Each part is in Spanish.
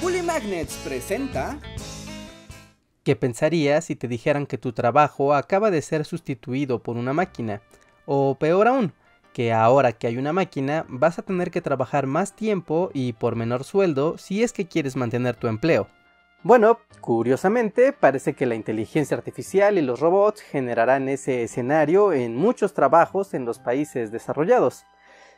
Bully Magnets presenta... ¿Qué pensarías si te dijeran que tu trabajo acaba de ser sustituido por una máquina? O peor aún, que ahora que hay una máquina vas a tener que trabajar más tiempo y por menor sueldo si es que quieres mantener tu empleo. Bueno, curiosamente, parece que la inteligencia artificial y los robots generarán ese escenario en muchos trabajos en los países desarrollados.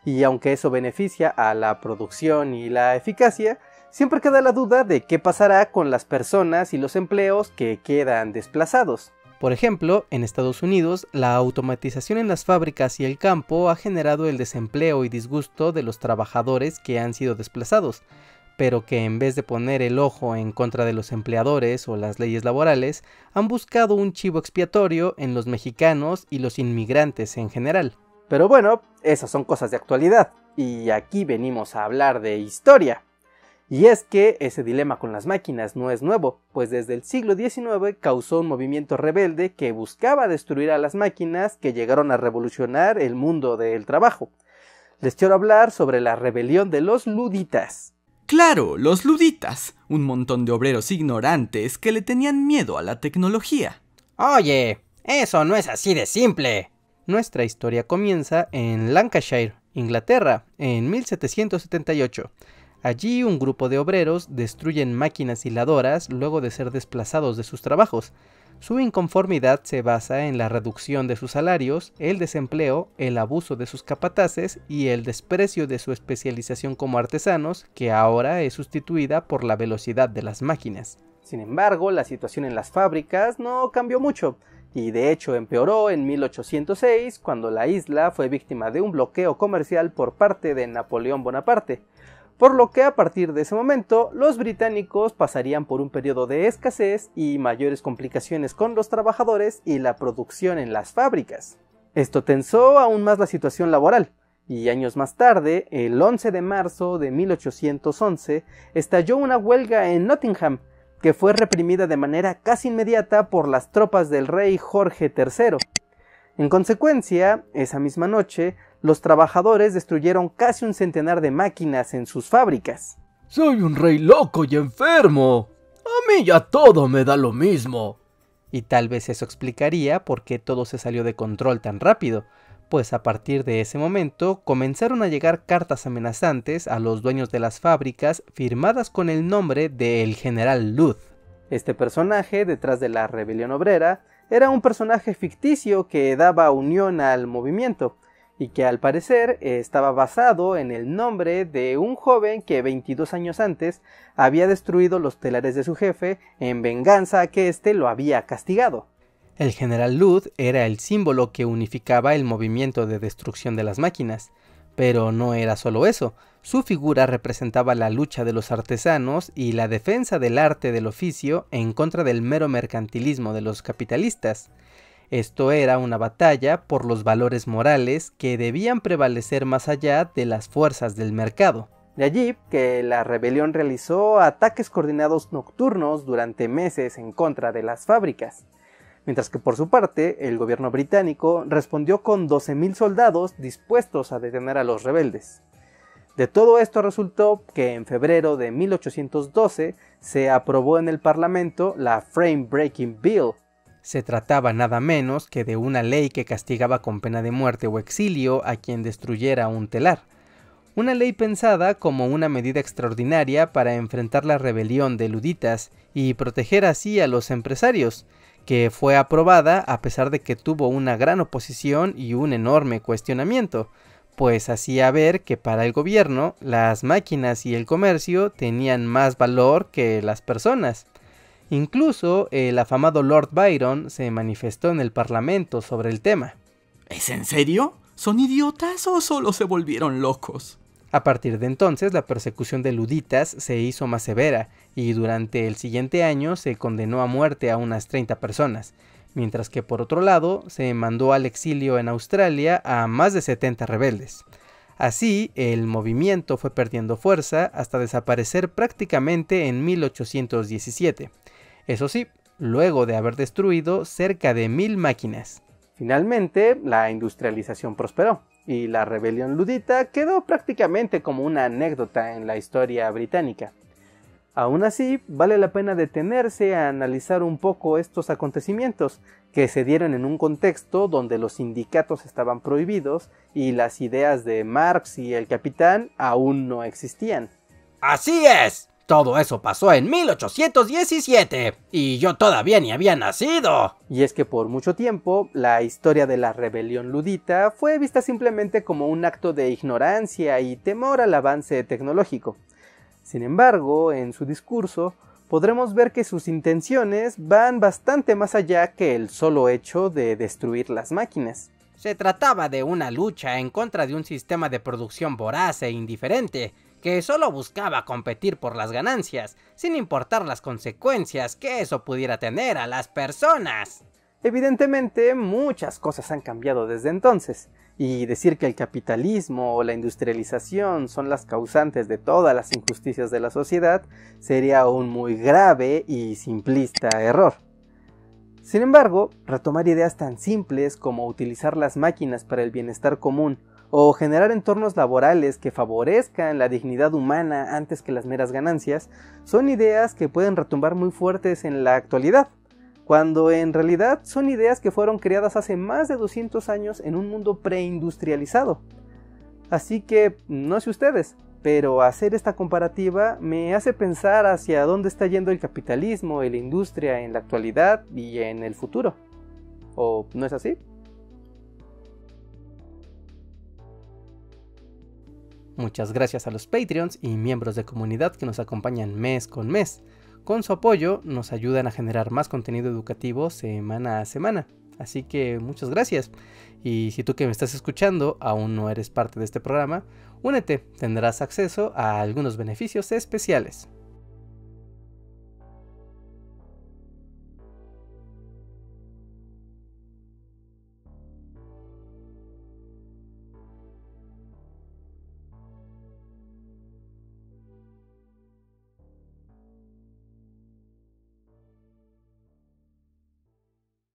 Y aunque eso beneficia a la producción y la eficacia, siempre queda la duda de qué pasará con las personas y los empleos que quedan desplazados. Por ejemplo, en Estados Unidos, la automatización en las fábricas y el campo ha generado el desempleo y disgusto de los trabajadores que han sido desplazados, pero que en vez de poner el ojo en contra de los empleadores o las leyes laborales, han buscado un chivo expiatorio en los mexicanos y los inmigrantes en general. Pero bueno, esas son cosas de actualidad, y aquí venimos a hablar de historia. Y es que ese dilema con las máquinas no es nuevo, pues desde el siglo XIX causó un movimiento rebelde que buscaba destruir a las máquinas que llegaron a revolucionar el mundo del trabajo. Les quiero hablar sobre la rebelión de los luditas. Claro, los luditas, un montón de obreros ignorantes que le tenían miedo a la tecnología. Oye, eso no es así de simple. Nuestra historia comienza en Lancashire, Inglaterra, en 1778 Allí un grupo de obreros destruyen máquinas hiladoras luego de ser desplazados de sus trabajos. Su inconformidad se basa en la reducción de sus salarios, el desempleo, el abuso de sus capataces y el desprecio de su especialización como artesanos, que ahora es sustituida por la velocidad de las máquinas. Sin embargo, la situación en las fábricas no cambió mucho, y de hecho empeoró en 1806 cuando la isla fue víctima de un bloqueo comercial por parte de Napoleón Bonaparte por lo que a partir de ese momento los británicos pasarían por un periodo de escasez y mayores complicaciones con los trabajadores y la producción en las fábricas. Esto tensó aún más la situación laboral, y años más tarde, el 11 de marzo de 1811, estalló una huelga en Nottingham, que fue reprimida de manera casi inmediata por las tropas del rey Jorge III. En consecuencia, esa misma noche, los trabajadores destruyeron casi un centenar de máquinas en sus fábricas. Soy un rey loco y enfermo. A mí ya todo me da lo mismo. Y tal vez eso explicaría por qué todo se salió de control tan rápido, pues a partir de ese momento comenzaron a llegar cartas amenazantes a los dueños de las fábricas firmadas con el nombre de el general Luz. Este personaje, detrás de la rebelión obrera, era un personaje ficticio que daba unión al movimiento, y que al parecer estaba basado en el nombre de un joven que 22 años antes había destruido los telares de su jefe en venganza a que éste lo había castigado. El general Lud era el símbolo que unificaba el movimiento de destrucción de las máquinas, pero no era solo eso, su figura representaba la lucha de los artesanos y la defensa del arte del oficio en contra del mero mercantilismo de los capitalistas. Esto era una batalla por los valores morales que debían prevalecer más allá de las fuerzas del mercado. De allí que la rebelión realizó ataques coordinados nocturnos durante meses en contra de las fábricas, mientras que por su parte el gobierno británico respondió con 12.000 soldados dispuestos a detener a los rebeldes. De todo esto resultó que en febrero de 1812 se aprobó en el Parlamento la Frame Breaking Bill, se trataba nada menos que de una ley que castigaba con pena de muerte o exilio a quien destruyera un telar. Una ley pensada como una medida extraordinaria para enfrentar la rebelión de luditas y proteger así a los empresarios, que fue aprobada a pesar de que tuvo una gran oposición y un enorme cuestionamiento, pues hacía ver que para el gobierno las máquinas y el comercio tenían más valor que las personas. Incluso el afamado Lord Byron se manifestó en el Parlamento sobre el tema. ¿Es en serio? ¿Son idiotas o solo se volvieron locos? A partir de entonces la persecución de luditas se hizo más severa y durante el siguiente año se condenó a muerte a unas 30 personas, mientras que por otro lado se mandó al exilio en Australia a más de 70 rebeldes. Así, el movimiento fue perdiendo fuerza hasta desaparecer prácticamente en 1817. Eso sí, luego de haber destruido cerca de mil máquinas. Finalmente, la industrialización prosperó y la rebelión ludita quedó prácticamente como una anécdota en la historia británica. Aún así, vale la pena detenerse a analizar un poco estos acontecimientos, que se dieron en un contexto donde los sindicatos estaban prohibidos y las ideas de Marx y el capitán aún no existían. Así es. Todo eso pasó en 1817 y yo todavía ni había nacido. Y es que por mucho tiempo la historia de la rebelión ludita fue vista simplemente como un acto de ignorancia y temor al avance tecnológico. Sin embargo, en su discurso, podremos ver que sus intenciones van bastante más allá que el solo hecho de destruir las máquinas. Se trataba de una lucha en contra de un sistema de producción voraz e indiferente, que solo buscaba competir por las ganancias, sin importar las consecuencias que eso pudiera tener a las personas. Evidentemente, muchas cosas han cambiado desde entonces, y decir que el capitalismo o la industrialización son las causantes de todas las injusticias de la sociedad sería un muy grave y simplista error. Sin embargo, retomar ideas tan simples como utilizar las máquinas para el bienestar común o generar entornos laborales que favorezcan la dignidad humana antes que las meras ganancias son ideas que pueden retumbar muy fuertes en la actualidad cuando en realidad son ideas que fueron creadas hace más de 200 años en un mundo preindustrializado. Así que no sé ustedes, pero hacer esta comparativa me hace pensar hacia dónde está yendo el capitalismo y la industria en la actualidad y en el futuro. ¿O no es así? Muchas gracias a los Patreons y miembros de comunidad que nos acompañan mes con mes. Con su apoyo nos ayudan a generar más contenido educativo semana a semana. Así que muchas gracias. Y si tú que me estás escuchando aún no eres parte de este programa, únete, tendrás acceso a algunos beneficios especiales.